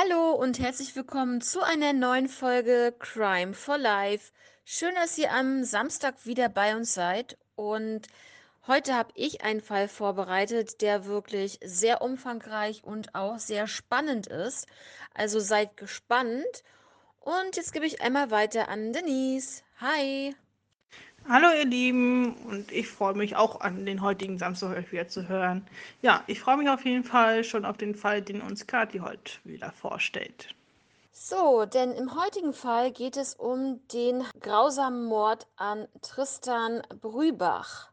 Hallo und herzlich willkommen zu einer neuen Folge Crime for Life. Schön, dass ihr am Samstag wieder bei uns seid. Und heute habe ich einen Fall vorbereitet, der wirklich sehr umfangreich und auch sehr spannend ist. Also seid gespannt. Und jetzt gebe ich einmal weiter an Denise. Hi. Hallo ihr Lieben und ich freue mich auch an den heutigen Samstag euch wieder zu hören. Ja, ich freue mich auf jeden Fall schon auf den Fall, den uns Kathi heute wieder vorstellt. So, denn im heutigen Fall geht es um den grausamen Mord an Tristan Brübach.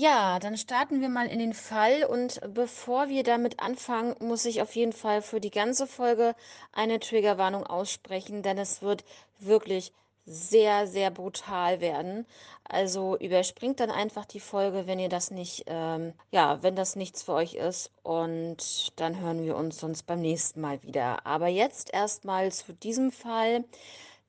Ja, dann starten wir mal in den Fall und bevor wir damit anfangen, muss ich auf jeden Fall für die ganze Folge eine Triggerwarnung aussprechen, denn es wird wirklich sehr, sehr brutal werden. Also überspringt dann einfach die Folge, wenn ihr das nicht, ähm, ja, wenn das nichts für euch ist und dann hören wir uns sonst beim nächsten Mal wieder. Aber jetzt erstmal zu diesem Fall.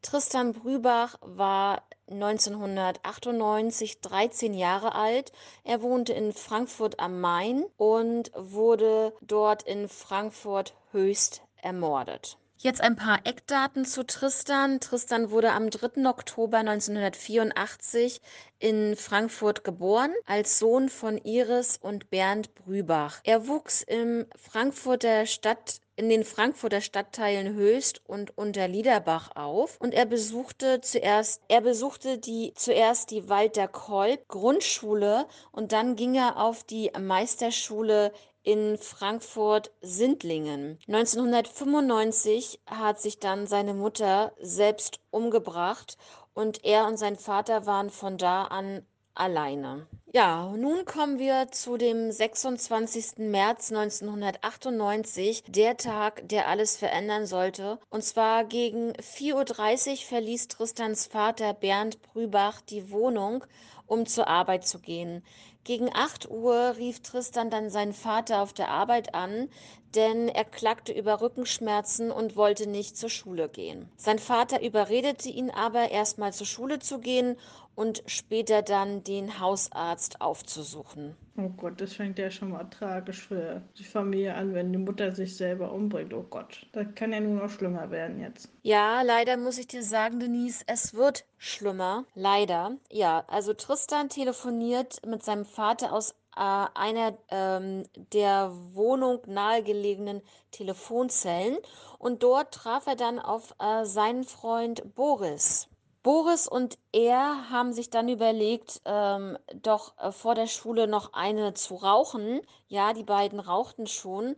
Tristan Brübach war 1998 13 Jahre alt. Er wohnte in Frankfurt am Main und wurde dort in Frankfurt Höchst ermordet. Jetzt ein paar Eckdaten zu Tristan. Tristan wurde am 3. Oktober 1984 in Frankfurt geboren, als Sohn von Iris und Bernd Brübach. Er wuchs im Frankfurter Stadt in den Frankfurter Stadtteilen Höchst und Unterliederbach auf und er besuchte zuerst er besuchte die zuerst die Walter Kolb Grundschule und dann ging er auf die Meisterschule in Frankfurt-Sindlingen. 1995 hat sich dann seine Mutter selbst umgebracht und er und sein Vater waren von da an alleine. Ja, nun kommen wir zu dem 26. März 1998, der Tag, der alles verändern sollte. Und zwar gegen 4.30 Uhr verließ Tristans Vater Bernd Brübach die Wohnung, um zur Arbeit zu gehen. Gegen 8 Uhr rief Tristan dann seinen Vater auf der Arbeit an, denn er klagte über Rückenschmerzen und wollte nicht zur Schule gehen. Sein Vater überredete ihn aber, erstmal zur Schule zu gehen und später dann den Hausarzt aufzusuchen. Oh Gott, das fängt ja schon mal tragisch für die Familie an, wenn die Mutter sich selber umbringt. Oh Gott, das kann ja nur noch schlimmer werden jetzt. Ja, leider muss ich dir sagen, Denise, es wird schlimmer. Leider. Ja, also Tristan telefoniert mit seinem Vater aus äh, einer ähm, der Wohnung nahegelegenen Telefonzellen und dort traf er dann auf äh, seinen Freund Boris. Boris und er haben sich dann überlegt, ähm, doch äh, vor der Schule noch eine zu rauchen. Ja, die beiden rauchten schon.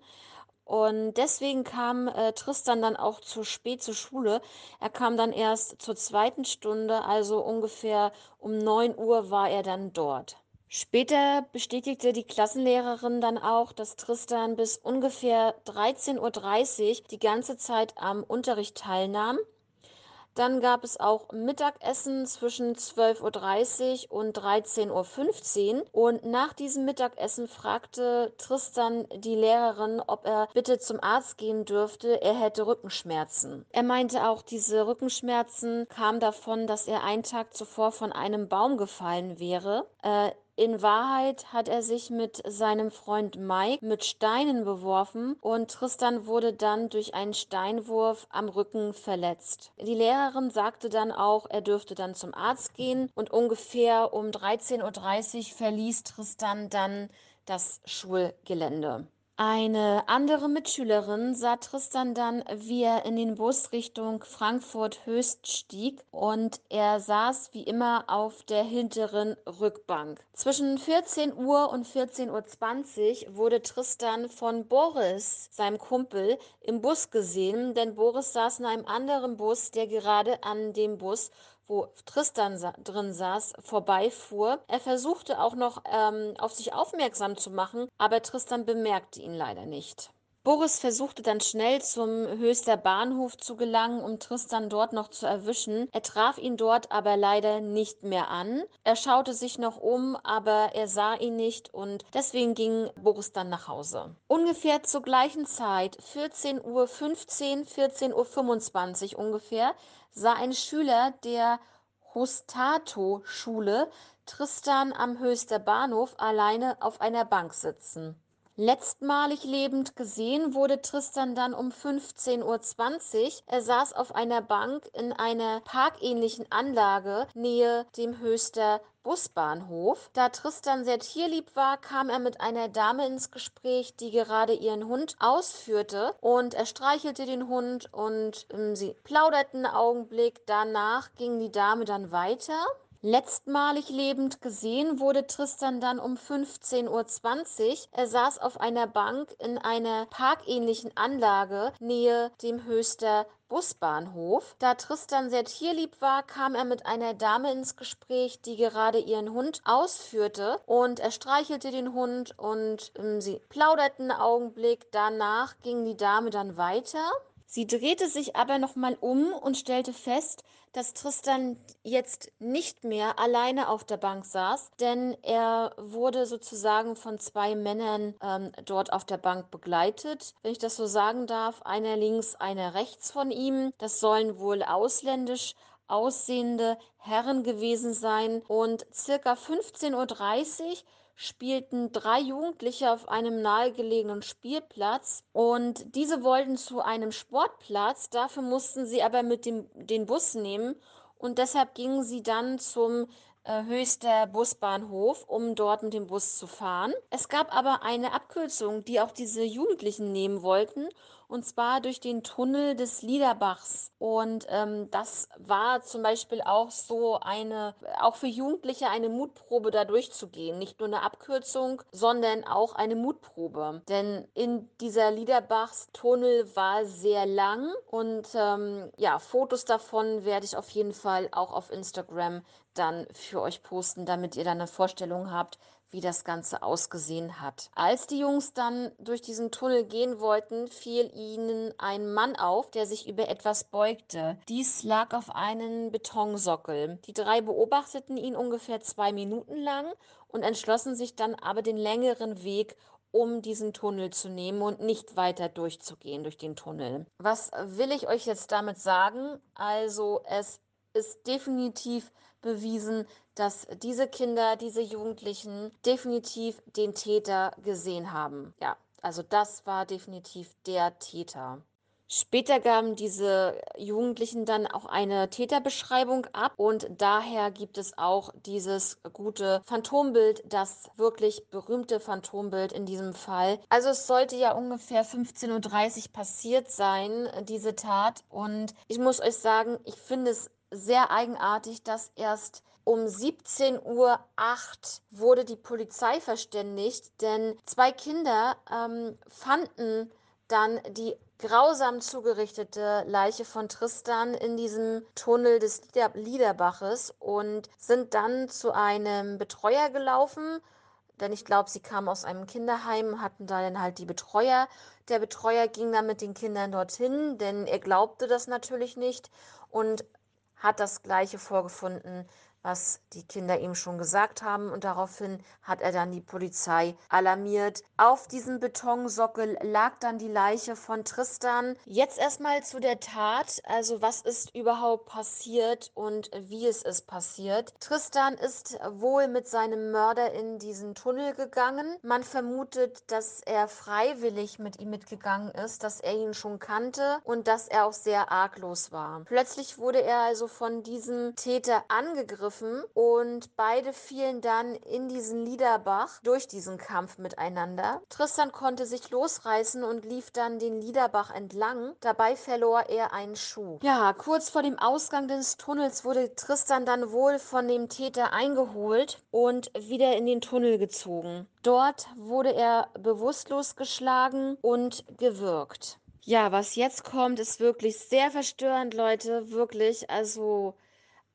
Und deswegen kam äh, Tristan dann auch zu spät zur Schule. Er kam dann erst zur zweiten Stunde, also ungefähr um 9 Uhr war er dann dort. Später bestätigte die Klassenlehrerin dann auch, dass Tristan bis ungefähr 13.30 Uhr die ganze Zeit am Unterricht teilnahm dann gab es auch Mittagessen zwischen 12.30 Uhr und 13.15 Uhr. Und nach diesem Mittagessen fragte Tristan die Lehrerin, ob er bitte zum Arzt gehen dürfte. Er hätte Rückenschmerzen. Er meinte auch, diese Rückenschmerzen kamen davon, dass er einen Tag zuvor von einem Baum gefallen wäre. Äh, in Wahrheit hat er sich mit seinem Freund Mike mit Steinen beworfen und Tristan wurde dann durch einen Steinwurf am Rücken verletzt. Die Lehrerin sagte dann auch, er dürfte dann zum Arzt gehen und ungefähr um 13.30 Uhr verließ Tristan dann das Schulgelände. Eine andere Mitschülerin sah Tristan dann, wie er in den Bus Richtung Frankfurt Höchst stieg und er saß wie immer auf der hinteren Rückbank. Zwischen 14 Uhr und 14.20 Uhr wurde Tristan von Boris, seinem Kumpel, im Bus gesehen, denn Boris saß in einem anderen Bus, der gerade an dem Bus wo Tristan sa drin saß, vorbeifuhr. Er versuchte auch noch ähm, auf sich aufmerksam zu machen, aber Tristan bemerkte ihn leider nicht. Boris versuchte dann schnell zum Höchster Bahnhof zu gelangen, um Tristan dort noch zu erwischen. Er traf ihn dort aber leider nicht mehr an. Er schaute sich noch um, aber er sah ihn nicht und deswegen ging Boris dann nach Hause. Ungefähr zur gleichen Zeit, 14.15 Uhr, 14.25 Uhr ungefähr, sah ein Schüler der Hostato-Schule Tristan am Höchster Bahnhof alleine auf einer Bank sitzen. Letztmalig lebend gesehen wurde Tristan dann um 15.20 Uhr. Er saß auf einer Bank in einer parkähnlichen Anlage nähe dem Höchster Busbahnhof. Da Tristan sehr tierlieb war, kam er mit einer Dame ins Gespräch, die gerade ihren Hund ausführte und er streichelte den Hund und ähm, sie plauderten einen Augenblick. Danach ging die Dame dann weiter. Letztmalig lebend gesehen wurde Tristan dann um 15.20 Uhr. Er saß auf einer Bank in einer parkähnlichen Anlage nähe dem Höchster Busbahnhof. Da Tristan sehr tierlieb war, kam er mit einer Dame ins Gespräch, die gerade ihren Hund ausführte und er streichelte den Hund und ähm, sie plauderten einen Augenblick. Danach ging die Dame dann weiter. Sie drehte sich aber nochmal um und stellte fest, dass Tristan jetzt nicht mehr alleine auf der Bank saß, denn er wurde sozusagen von zwei Männern ähm, dort auf der Bank begleitet. Wenn ich das so sagen darf, einer links, einer rechts von ihm. Das sollen wohl ausländisch aussehende Herren gewesen sein. Und circa 15.30 Uhr spielten drei Jugendliche auf einem nahegelegenen Spielplatz und diese wollten zu einem Sportplatz, dafür mussten sie aber mit dem den Bus nehmen und deshalb gingen sie dann zum äh, höchster Busbahnhof, um dort mit dem Bus zu fahren. Es gab aber eine Abkürzung, die auch diese Jugendlichen nehmen wollten und zwar durch den Tunnel des Liederbachs. Und ähm, das war zum Beispiel auch so eine, auch für Jugendliche eine Mutprobe, da durchzugehen. Nicht nur eine Abkürzung, sondern auch eine Mutprobe. Denn in dieser Liederbachs-Tunnel war sehr lang und ähm, ja, Fotos davon werde ich auf jeden Fall auch auf Instagram dann für euch posten, damit ihr dann eine Vorstellung habt, wie das Ganze ausgesehen hat. Als die Jungs dann durch diesen Tunnel gehen wollten, fiel ihnen ein Mann auf, der sich über etwas beugte. Dies lag auf einem Betonsockel. Die drei beobachteten ihn ungefähr zwei Minuten lang und entschlossen sich dann aber den längeren Weg um diesen Tunnel zu nehmen und nicht weiter durchzugehen durch den Tunnel. Was will ich euch jetzt damit sagen? Also es ist definitiv bewiesen, dass diese Kinder, diese Jugendlichen definitiv den Täter gesehen haben. Ja, also das war definitiv der Täter. Später gaben diese Jugendlichen dann auch eine Täterbeschreibung ab und daher gibt es auch dieses gute Phantombild, das wirklich berühmte Phantombild in diesem Fall. Also es sollte ja ungefähr 15.30 Uhr passiert sein, diese Tat. Und ich muss euch sagen, ich finde es sehr eigenartig, dass erst um 17.08 Uhr wurde die Polizei verständigt, denn zwei Kinder ähm, fanden dann die grausam zugerichtete Leiche von Tristan in diesem Tunnel des Liederbaches und sind dann zu einem Betreuer gelaufen, denn ich glaube, sie kamen aus einem Kinderheim, hatten da dann halt die Betreuer. Der Betreuer ging dann mit den Kindern dorthin, denn er glaubte das natürlich nicht und hat das Gleiche vorgefunden, was die Kinder ihm schon gesagt haben und daraufhin hat er dann die Polizei alarmiert. Auf diesem Betonsockel lag dann die Leiche von Tristan. Jetzt erstmal zu der Tat, also was ist überhaupt passiert und wie es ist passiert. Tristan ist wohl mit seinem Mörder in diesen Tunnel gegangen. Man vermutet, dass er freiwillig mit ihm mitgegangen ist, dass er ihn schon kannte und dass er auch sehr arglos war. Plötzlich wurde er also von diesem Täter angegriffen angegriffen und beide fielen dann in diesen Liederbach durch diesen Kampf miteinander. Tristan konnte sich losreißen und lief dann den Liederbach entlang. Dabei verlor er einen Schuh. Ja, kurz vor dem Ausgang des Tunnels wurde Tristan dann wohl von dem Täter eingeholt und wieder in den Tunnel gezogen. Dort wurde er bewusstlos geschlagen und gewürgt. Ja, was jetzt kommt, ist wirklich sehr verstörend, Leute. Wirklich. Also,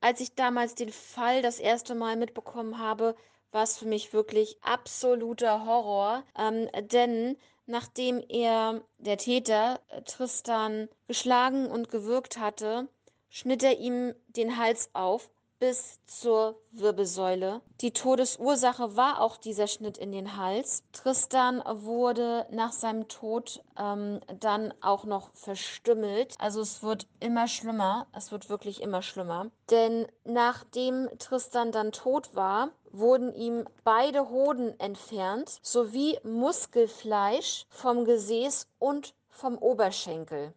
als ich damals den Fall das erste Mal mitbekommen habe, war es für mich wirklich absoluter Horror. Ähm, denn nachdem er, der Täter, Tristan geschlagen und gewürgt hatte, schnitt er ihm den Hals auf bis zur Wirbelsäule. Die Todesursache war auch dieser Schnitt in den Hals. Tristan wurde nach seinem Tod ähm, dann auch noch verstümmelt. Also es wird immer schlimmer. Es wird wirklich immer schlimmer. Denn nachdem Tristan dann tot war, wurden ihm beide Hoden entfernt sowie Muskelfleisch vom Gesäß und vom Oberschenkel.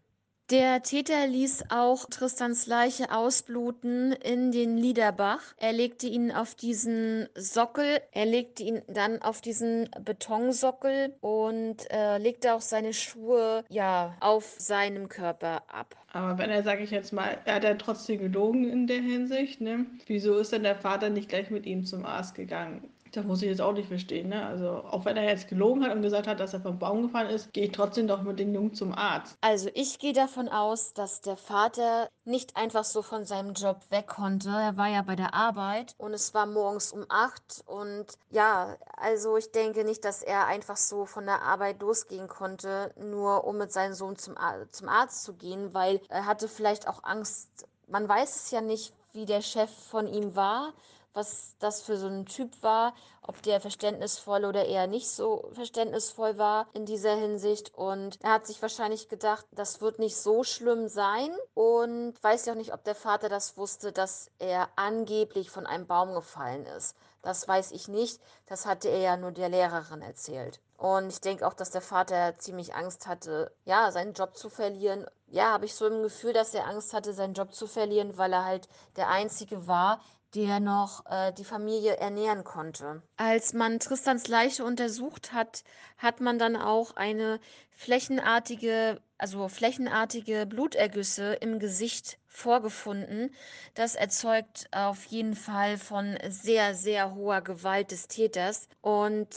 Der Täter ließ auch Tristans Leiche ausbluten in den Liederbach. Er legte ihn auf diesen Sockel, er legte ihn dann auf diesen Betonsockel und äh, legte auch seine Schuhe ja auf seinem Körper ab. Aber wenn er, sage ich jetzt mal, er hat ja trotzdem gelogen in der Hinsicht, ne? Wieso ist denn der Vater nicht gleich mit ihm zum Arzt gegangen? Das muss ich jetzt auch nicht verstehen. Ne? Also auch wenn er jetzt gelogen hat und gesagt hat, dass er vom Baum gefallen ist, gehe ich trotzdem doch mit dem Jungen zum Arzt. Also ich gehe davon aus, dass der Vater nicht einfach so von seinem Job weg konnte. Er war ja bei der Arbeit und es war morgens um acht. Und ja, also ich denke nicht, dass er einfach so von der Arbeit losgehen konnte, nur um mit seinem Sohn zum, zum Arzt zu gehen, weil er hatte vielleicht auch Angst. Man weiß es ja nicht, wie der Chef von ihm war was das für so ein Typ war, ob der verständnisvoll oder eher nicht so verständnisvoll war in dieser Hinsicht. Und er hat sich wahrscheinlich gedacht, das wird nicht so schlimm sein und weiß ja auch nicht, ob der Vater das wusste, dass er angeblich von einem Baum gefallen ist. Das weiß ich nicht. Das hatte er ja nur der Lehrerin erzählt. Und ich denke auch, dass der Vater ziemlich Angst hatte, ja, seinen Job zu verlieren. Ja, habe ich so im Gefühl, dass er Angst hatte, seinen Job zu verlieren, weil er halt der Einzige war, der noch äh, die Familie ernähren konnte. Als man Tristans Leiche untersucht hat, hat man dann auch eine flächenartige, also flächenartige Blutergüsse im Gesicht vorgefunden. Das erzeugt auf jeden Fall von sehr, sehr hoher Gewalt des Täters. Und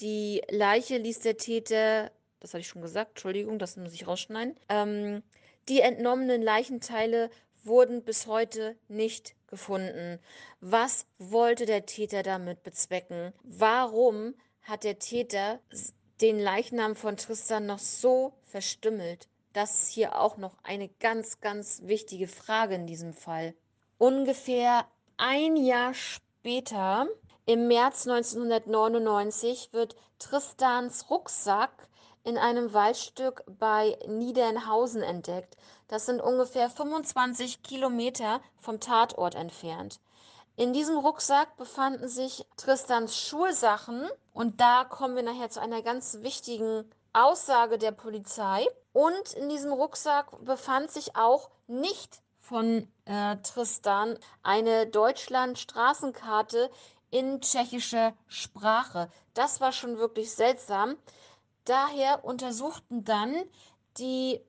die Leiche ließ der Täter, das hatte ich schon gesagt, Entschuldigung, das muss ich rausschneiden, ähm, die entnommenen Leichenteile wurden bis heute nicht gefunden. Was wollte der Täter damit bezwecken? Warum hat der Täter den Leichnam von Tristan noch so verstümmelt? Das ist hier auch noch eine ganz, ganz wichtige Frage in diesem Fall. Ungefähr ein Jahr später, im März 1999, wird Tristans Rucksack in einem Waldstück bei Niedernhausen entdeckt. Das sind ungefähr 25 Kilometer vom Tatort entfernt. In diesem Rucksack befanden sich Tristans Schulsachen und da kommen wir nachher zu einer ganz wichtigen Aussage der Polizei. Und in diesem Rucksack befand sich auch nicht von äh, Tristan eine Deutschland-Straßenkarte in tschechischer Sprache. Das war schon wirklich seltsam. Daher untersuchten dann die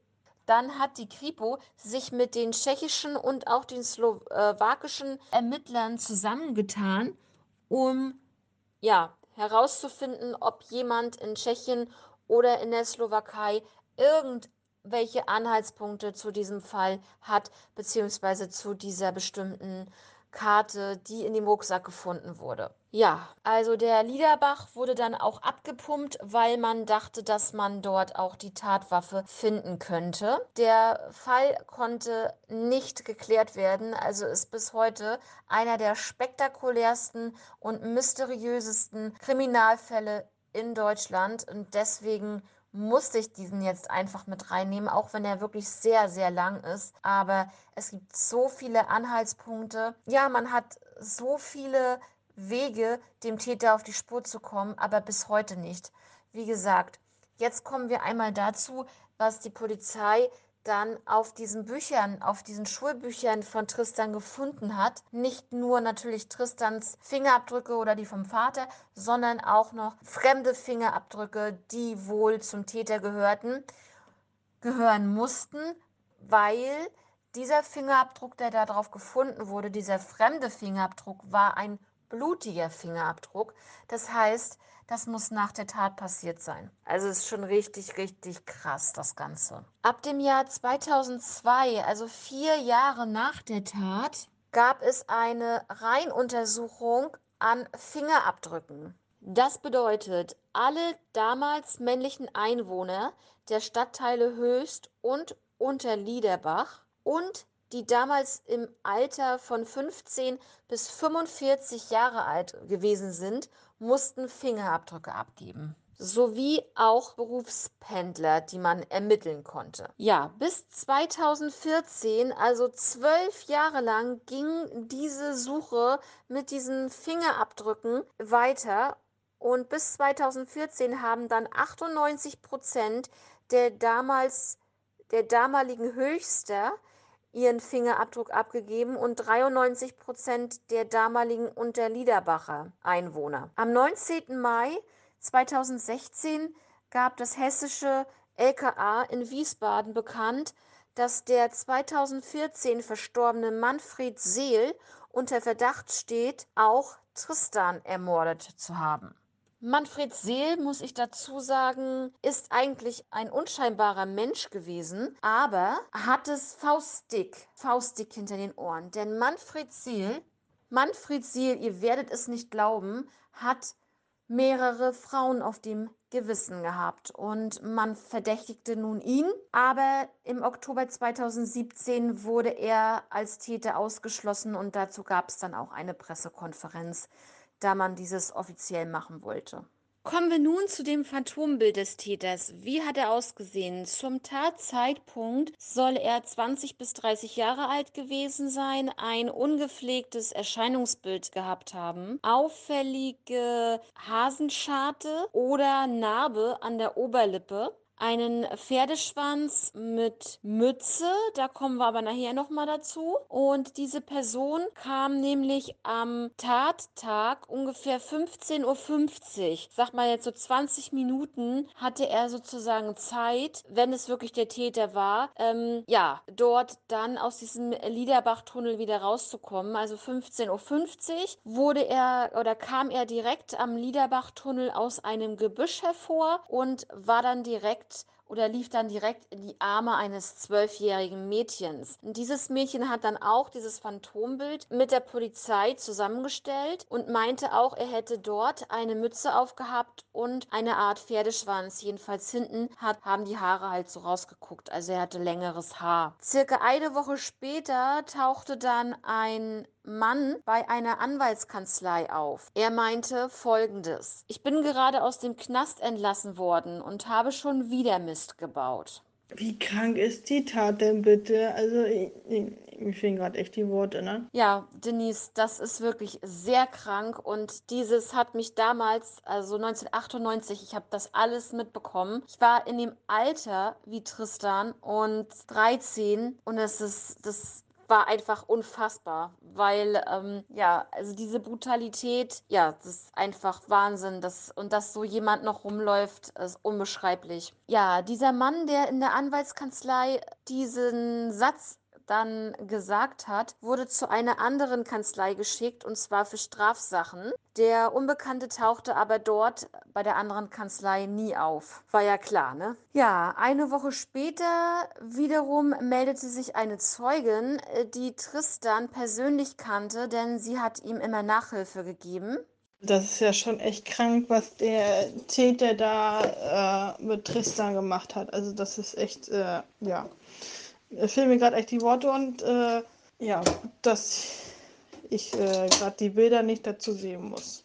dann hat die Kripo sich mit den tschechischen und auch den slowakischen Ermittlern zusammengetan, um ja herauszufinden, ob jemand in Tschechien oder in der Slowakei irgendwelche Anhaltspunkte zu diesem Fall hat, beziehungsweise zu dieser bestimmten Karte, die in dem Rucksack gefunden wurde. Ja, also der Liederbach wurde dann auch abgepumpt, weil man dachte, dass man dort auch die Tatwaffe finden könnte. Der Fall konnte nicht geklärt werden, also ist bis heute einer der spektakulärsten und mysteriösesten Kriminalfälle in Deutschland und deswegen musste ich diesen jetzt einfach mit reinnehmen, auch wenn er wirklich sehr, sehr lang ist. Aber es gibt so viele Anhaltspunkte. Ja, man hat so viele Wege, dem Täter auf die Spur zu kommen, aber bis heute nicht. Wie gesagt, jetzt kommen wir einmal dazu, was die Polizei dann auf diesen Büchern, auf diesen Schulbüchern von Tristan gefunden hat, nicht nur natürlich Tristans Fingerabdrücke oder die vom Vater, sondern auch noch fremde Fingerabdrücke, die wohl zum Täter gehörten, gehören mussten, weil dieser Fingerabdruck, der darauf gefunden wurde, dieser fremde Fingerabdruck, war ein blutiger Fingerabdruck. Das heißt, das muss nach der Tat passiert sein. Also ist schon richtig, richtig krass, das Ganze. Ab dem Jahr 2002, also vier Jahre nach der Tat, gab es eine Reihenuntersuchung an Fingerabdrücken. Das bedeutet, alle damals männlichen Einwohner der Stadtteile Höchst und Unterliederbach und die damals im Alter von 15 bis 45 Jahre alt gewesen sind, mussten Fingerabdrücke abgeben. Sowie auch Berufspendler, die man ermitteln konnte. Ja, bis 2014, also zwölf Jahre lang, ging diese Suche mit diesen Fingerabdrücken weiter. Und bis 2014 haben dann 98 Prozent der damals der damaligen Höchster ihren Fingerabdruck abgegeben und 93 Prozent der damaligen Unterliederbacher Einwohner. Am 19. Mai 2016 gab das hessische LKA in Wiesbaden bekannt, dass der 2014 verstorbene Manfred Seel unter Verdacht steht, auch Tristan ermordet zu haben. Manfred Seel, muss ich dazu sagen, ist eigentlich ein unscheinbarer Mensch gewesen, aber hat es faustdick, faustdick hinter den Ohren. Denn Manfred Seel, Manfred Seel, ihr werdet es nicht glauben, hat mehrere Frauen auf dem Gewissen gehabt und man verdächtigte nun ihn, aber im Oktober 2017 wurde er als Täter ausgeschlossen und dazu gab es dann auch eine Pressekonferenz da man dieses offiziell machen wollte. Kommen wir nun zu dem Phantombild des Täters. Wie hat er ausgesehen? Zum Tatzeitpunkt soll er 20 bis 30 Jahre alt gewesen sein, ein ungepflegtes Erscheinungsbild gehabt haben, auffällige Hasenscharte oder Narbe an der Oberlippe, einen Pferdeschwanz mit Mütze. Da kommen wir aber nachher nochmal dazu. Und diese Person kam nämlich am Tattag ungefähr 15.50 Uhr. Sag mal jetzt so 20 Minuten hatte er sozusagen Zeit, wenn es wirklich der Täter war, ähm, ja, dort dann aus diesem Liederbach-Tunnel wieder rauszukommen. Also 15.50 Uhr wurde er oder kam er direkt am Liederbach-Tunnel aus einem Gebüsch hervor und war dann direkt It's. Oder lief dann direkt in die Arme eines zwölfjährigen Mädchens. Und dieses Mädchen hat dann auch dieses Phantombild mit der Polizei zusammengestellt und meinte auch, er hätte dort eine Mütze aufgehabt und eine Art Pferdeschwanz. Jedenfalls hinten hat, haben die Haare halt so rausgeguckt. Also er hatte längeres Haar. Circa eine Woche später tauchte dann ein Mann bei einer Anwaltskanzlei auf. Er meinte folgendes: Ich bin gerade aus dem Knast entlassen worden und habe schon wieder Mist gebaut. Wie krank ist die Tat denn bitte? Also, ich, ich, mir fehlen gerade echt die Worte, ne? Ja, Denise, das ist wirklich sehr krank und dieses hat mich damals, also 1998, ich habe das alles mitbekommen. Ich war in dem Alter wie Tristan und 13 und es ist, das war einfach unfassbar, weil ähm, ja, also diese Brutalität, ja, das ist einfach Wahnsinn, das und dass so jemand noch rumläuft, ist unbeschreiblich. Ja, dieser Mann, der in der Anwaltskanzlei diesen Satz dann gesagt hat, wurde zu einer anderen Kanzlei geschickt und zwar für Strafsachen. Der Unbekannte tauchte aber dort bei der anderen Kanzlei nie auf. War ja klar, ne? Ja, eine Woche später wiederum meldete sich eine Zeugin, äh, die Tristan persönlich kannte, denn sie hat ihm immer Nachhilfe gegeben. Das ist ja schon echt krank, was der Täter da äh, mit Tristan gemacht hat. Also das ist echt, äh, ja, fehlen mir gerade echt die Worte und äh, ja, dass ich äh, gerade die Bilder nicht dazu sehen muss.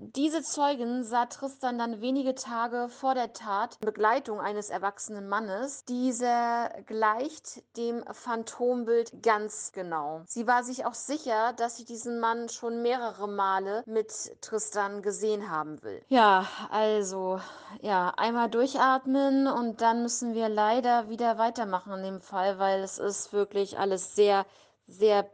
Diese Zeugin sah Tristan dann wenige Tage vor der Tat in Begleitung eines erwachsenen Mannes. Dieser gleicht dem Phantombild ganz genau. Sie war sich auch sicher, dass sie diesen Mann schon mehrere Male mit Tristan gesehen haben will. Ja, also, ja, einmal durchatmen und dann müssen wir leider wieder weitermachen in dem Fall, weil es ist wirklich alles sehr, sehr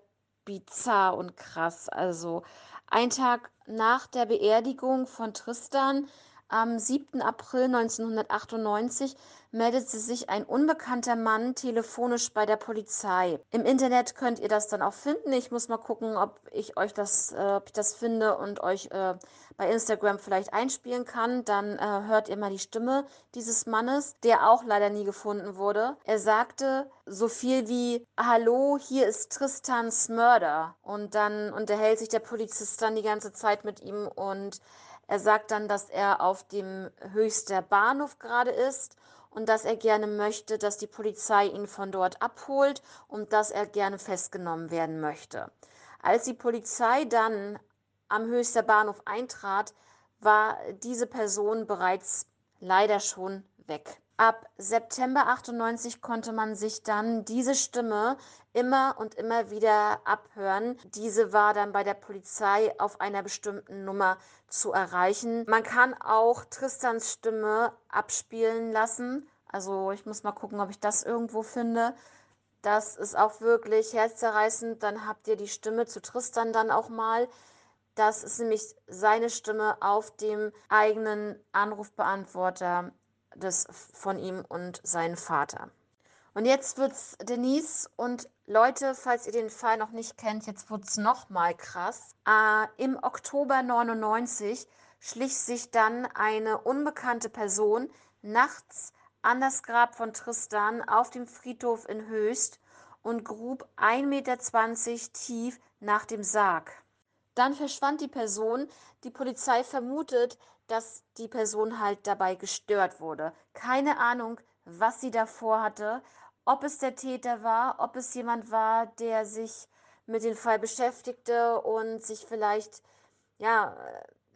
bizarr und krass. Also, ein Tag nach der Beerdigung von Tristan am 7. April 1998 meldete sich ein unbekannter Mann telefonisch bei der Polizei. Im Internet könnt ihr das dann auch finden. Ich muss mal gucken, ob ich euch das, äh, ob ich das finde und euch äh, bei Instagram vielleicht einspielen kann. Dann äh, hört ihr mal die Stimme dieses Mannes, der auch leider nie gefunden wurde. Er sagte so viel wie Hallo, hier ist Tristans Mörder. Und dann unterhält sich der Polizist dann die ganze Zeit mit ihm und er sagt dann, dass er auf dem Höchster Bahnhof gerade ist und dass er gerne möchte, dass die Polizei ihn von dort abholt und dass er gerne festgenommen werden möchte. Als die Polizei dann am Höchster Bahnhof eintrat, war diese Person bereits leider schon weg. Ab September 98 konnte man sich dann diese Stimme immer und immer wieder abhören. Diese war dann bei der Polizei auf einer bestimmten Nummer zu erreichen. Man kann auch Tristans Stimme abspielen lassen. Also ich muss mal gucken, ob ich das irgendwo finde. Das ist auch wirklich herzzerreißend. Dann habt ihr die Stimme zu Tristan dann auch mal. Das ist nämlich seine Stimme auf dem eigenen Anrufbeantworter des, von ihm und seinem Vater. Und jetzt wird's Denise und Leute, falls ihr den Fall noch nicht kennt, jetzt wird's noch mal krass. Äh, Im Oktober 99 schlich sich dann eine unbekannte Person nachts an das Grab von Tristan auf dem Friedhof in Höchst und grub 1,20 Meter tief nach dem Sarg. Dann verschwand die Person. Die Polizei vermutet, dass die Person halt dabei gestört wurde. Keine Ahnung, was sie davor hatte, ob es der Täter war, ob es jemand war, der sich mit dem Fall beschäftigte und sich vielleicht, ja,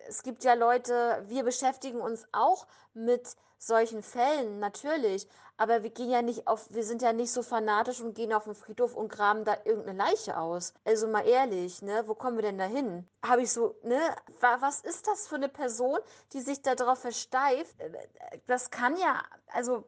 es gibt ja Leute, wir beschäftigen uns auch mit solchen Fällen, natürlich. Aber wir gehen ja nicht auf, wir sind ja nicht so fanatisch und gehen auf den Friedhof und graben da irgendeine Leiche aus. Also mal ehrlich, ne, wo kommen wir denn da hin? Habe ich so, ne, was ist das für eine Person, die sich da drauf versteift? Das kann ja, also,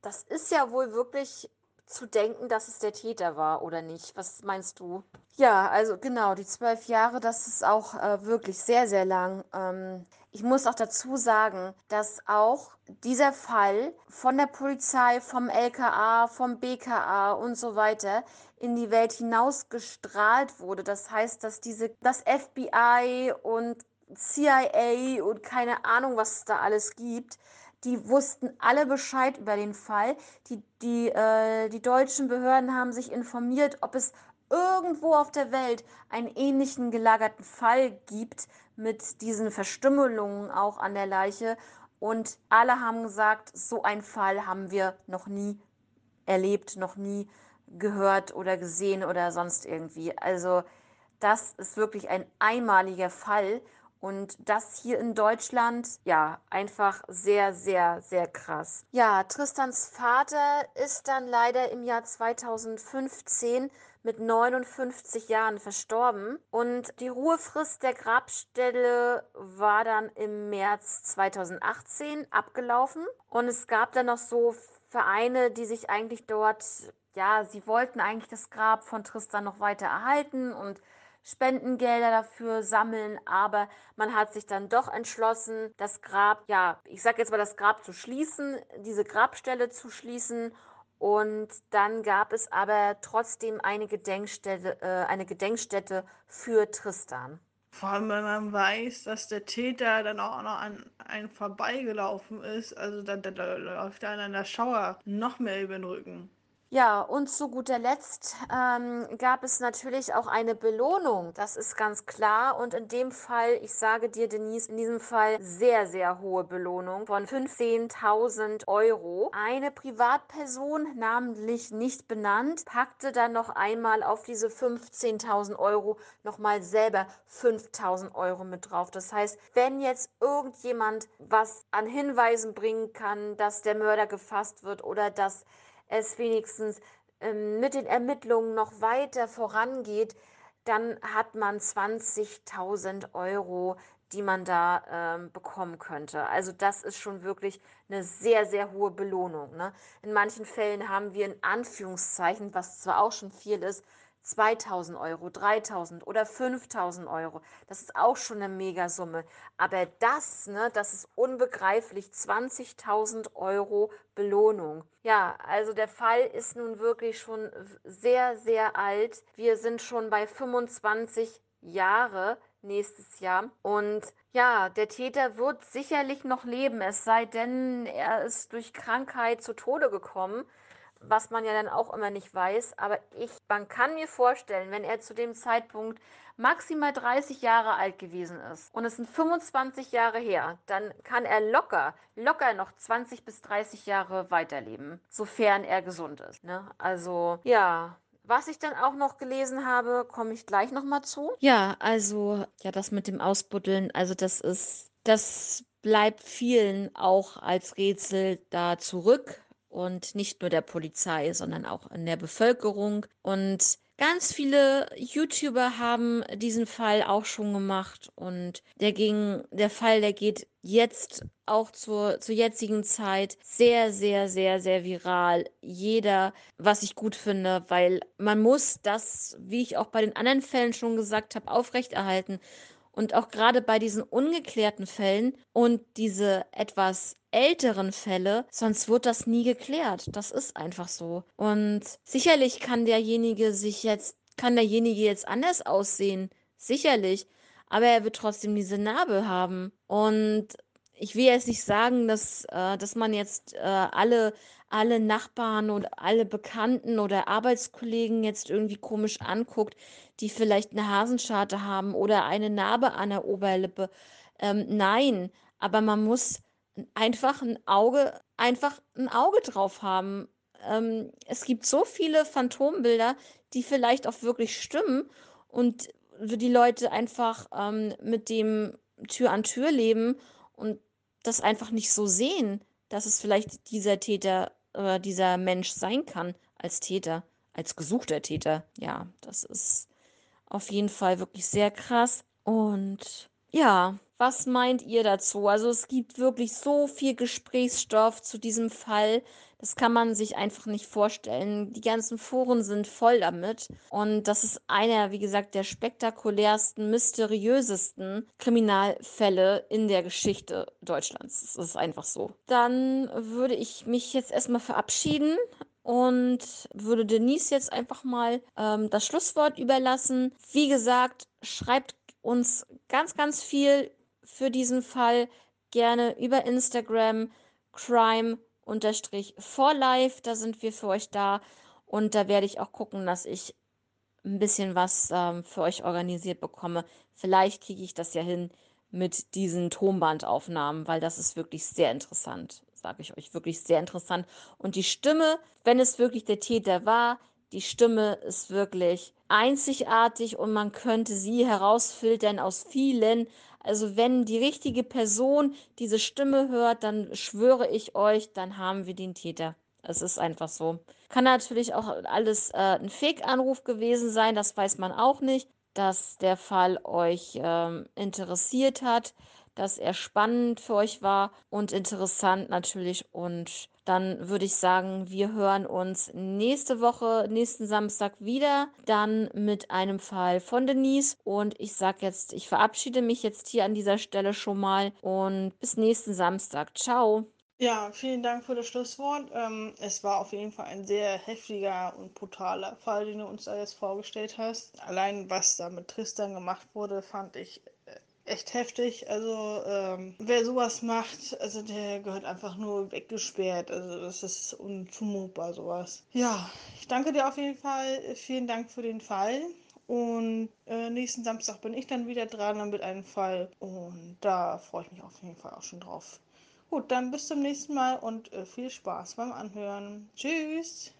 das ist ja wohl wirklich zu denken, dass es der Täter war oder nicht. Was meinst du? Ja, also genau, die zwölf Jahre, das ist auch äh, wirklich sehr, sehr lang. Ähm, ich muss auch dazu sagen, dass auch dieser Fall von der Polizei, vom LKA, vom BKA und so weiter in die Welt hinaus gestrahlt wurde. Das heißt, dass diese, das FBI und CIA und keine Ahnung, was es da alles gibt, die wussten alle Bescheid über den Fall. Die, die, äh, die deutschen Behörden haben sich informiert, ob es irgendwo auf der Welt einen ähnlichen gelagerten Fall gibt mit diesen Verstümmelungen auch an der Leiche. Und alle haben gesagt, so einen Fall haben wir noch nie erlebt, noch nie gehört oder gesehen oder sonst irgendwie. Also das ist wirklich ein einmaliger Fall. Und das hier in Deutschland, ja, einfach sehr, sehr, sehr krass. Ja, Tristans Vater ist dann leider im Jahr 2015 mit 59 Jahren verstorben. Und die Ruhefrist der Grabstelle war dann im März 2018 abgelaufen. Und es gab dann noch so Vereine, die sich eigentlich dort, ja, sie wollten eigentlich das Grab von Tristan noch weiter erhalten und Spendengelder dafür sammeln, aber man hat sich dann doch entschlossen, das Grab, ja, ich sage jetzt mal das Grab zu schließen, diese Grabstelle zu schließen und dann gab es aber trotzdem eine Gedenkstätte, äh, eine Gedenkstätte für Tristan. Vor allem, wenn man weiß, dass der Täter dann auch noch an einen vorbeigelaufen ist, also da, da, da läuft einer in der Schauer noch mehr über den Rücken. Ja, und zu guter Letzt ähm, gab es natürlich auch eine Belohnung. Das ist ganz klar. Und in dem Fall, ich sage dir, Denise, in diesem Fall sehr, sehr hohe Belohnung von 15.000 Euro. Eine Privatperson, namentlich nicht benannt, packte dann noch einmal auf diese 15.000 Euro nochmal selber 5.000 Euro mit drauf. Das heißt, wenn jetzt irgendjemand was an Hinweisen bringen kann, dass der Mörder gefasst wird oder dass es wenigstens ähm, mit den Ermittlungen noch weiter vorangeht, dann hat man 20.000 Euro, die man da ähm, bekommen könnte. Also das ist schon wirklich eine sehr, sehr hohe Belohnung. Ne? In manchen Fällen haben wir in Anführungszeichen, was zwar auch schon viel ist, 2000 Euro, 3000 oder 5000 Euro. Das ist auch schon eine Megasumme. Aber das, ne, das ist unbegreiflich. 20.000 Euro Belohnung. Ja, also der Fall ist nun wirklich schon sehr, sehr alt. Wir sind schon bei 25 Jahre nächstes Jahr. Und ja, der Täter wird sicherlich noch leben, es sei denn, er ist durch Krankheit zu Tode gekommen was man ja dann auch immer nicht weiß. Aber ich, man kann mir vorstellen, wenn er zu dem Zeitpunkt maximal 30 Jahre alt gewesen ist und es sind 25 Jahre her, dann kann er locker, locker noch 20 bis 30 Jahre weiterleben, sofern er gesund ist. Ne? Also ja, was ich dann auch noch gelesen habe, komme ich gleich nochmal zu. Ja, also, ja, das mit dem Ausbuddeln, also das ist, das bleibt vielen auch als Rätsel da zurück und nicht nur der Polizei, sondern auch in der Bevölkerung. Und ganz viele YouTuber haben diesen Fall auch schon gemacht und der ging, der Fall, der geht jetzt auch zur, zur jetzigen Zeit sehr, sehr, sehr, sehr viral. Jeder, was ich gut finde, weil man muss das, wie ich auch bei den anderen Fällen schon gesagt habe, aufrechterhalten. Und auch gerade bei diesen ungeklärten Fällen und diese etwas älteren Fälle, sonst wird das nie geklärt. Das ist einfach so. Und sicherlich kann derjenige sich jetzt, kann derjenige jetzt anders aussehen. Sicherlich. Aber er wird trotzdem diese Narbe haben. Und ich will jetzt nicht sagen, dass, äh, dass man jetzt äh, alle, alle Nachbarn und alle Bekannten oder Arbeitskollegen jetzt irgendwie komisch anguckt, die vielleicht eine Hasenscharte haben oder eine Narbe an der Oberlippe. Ähm, nein, aber man muss einfach ein Auge, einfach ein Auge drauf haben. Ähm, es gibt so viele Phantombilder, die vielleicht auch wirklich stimmen und die Leute einfach ähm, mit dem Tür an Tür leben und das einfach nicht so sehen, dass es vielleicht dieser Täter oder dieser Mensch sein kann als Täter, als gesuchter Täter. Ja, das ist auf jeden Fall wirklich sehr krass. Und ja, was meint ihr dazu? Also es gibt wirklich so viel Gesprächsstoff zu diesem Fall. Das kann man sich einfach nicht vorstellen. Die ganzen Foren sind voll damit. Und das ist einer, wie gesagt, der spektakulärsten, mysteriösesten Kriminalfälle in der Geschichte Deutschlands. Das ist einfach so. Dann würde ich mich jetzt erstmal verabschieden und würde Denise jetzt einfach mal ähm, das Schlusswort überlassen. Wie gesagt, schreibt uns ganz, ganz viel für diesen Fall gerne über Instagram crime for life. Da sind wir für euch da. Und da werde ich auch gucken, dass ich ein bisschen was ähm, für euch organisiert bekomme. Vielleicht kriege ich das ja hin mit diesen Tonbandaufnahmen, weil das ist wirklich sehr interessant, sage ich euch, wirklich sehr interessant. Und die Stimme, wenn es wirklich der Täter war, die Stimme ist wirklich einzigartig und man könnte sie herausfiltern aus vielen. Also wenn die richtige Person diese Stimme hört, dann schwöre ich euch, dann haben wir den Täter. Es ist einfach so. Kann natürlich auch alles äh, ein Fake-Anruf gewesen sein, das weiß man auch nicht. Dass der Fall euch ähm, interessiert hat, dass er spannend für euch war und interessant natürlich und dann würde ich sagen, wir hören uns nächste Woche, nächsten Samstag wieder, dann mit einem Fall von Denise. Und ich sage jetzt, ich verabschiede mich jetzt hier an dieser Stelle schon mal und bis nächsten Samstag. Ciao. Ja, vielen Dank für das Schlusswort. Ähm, es war auf jeden Fall ein sehr heftiger und brutaler Fall, den du uns da jetzt vorgestellt hast. Allein was da mit Tristan gemacht wurde, fand ich echt heftig. Also, ähm, wer sowas macht, also der gehört einfach nur weggesperrt. Also, das ist unzumutbar, sowas. Ja, ich danke dir auf jeden Fall. Vielen Dank für den Fall. Und äh, nächsten Samstag bin ich dann wieder dran mit einem Fall. Und da freue ich mich auf jeden Fall auch schon drauf. Gut, dann bis zum nächsten Mal und äh, viel Spaß beim Anhören. Tschüss!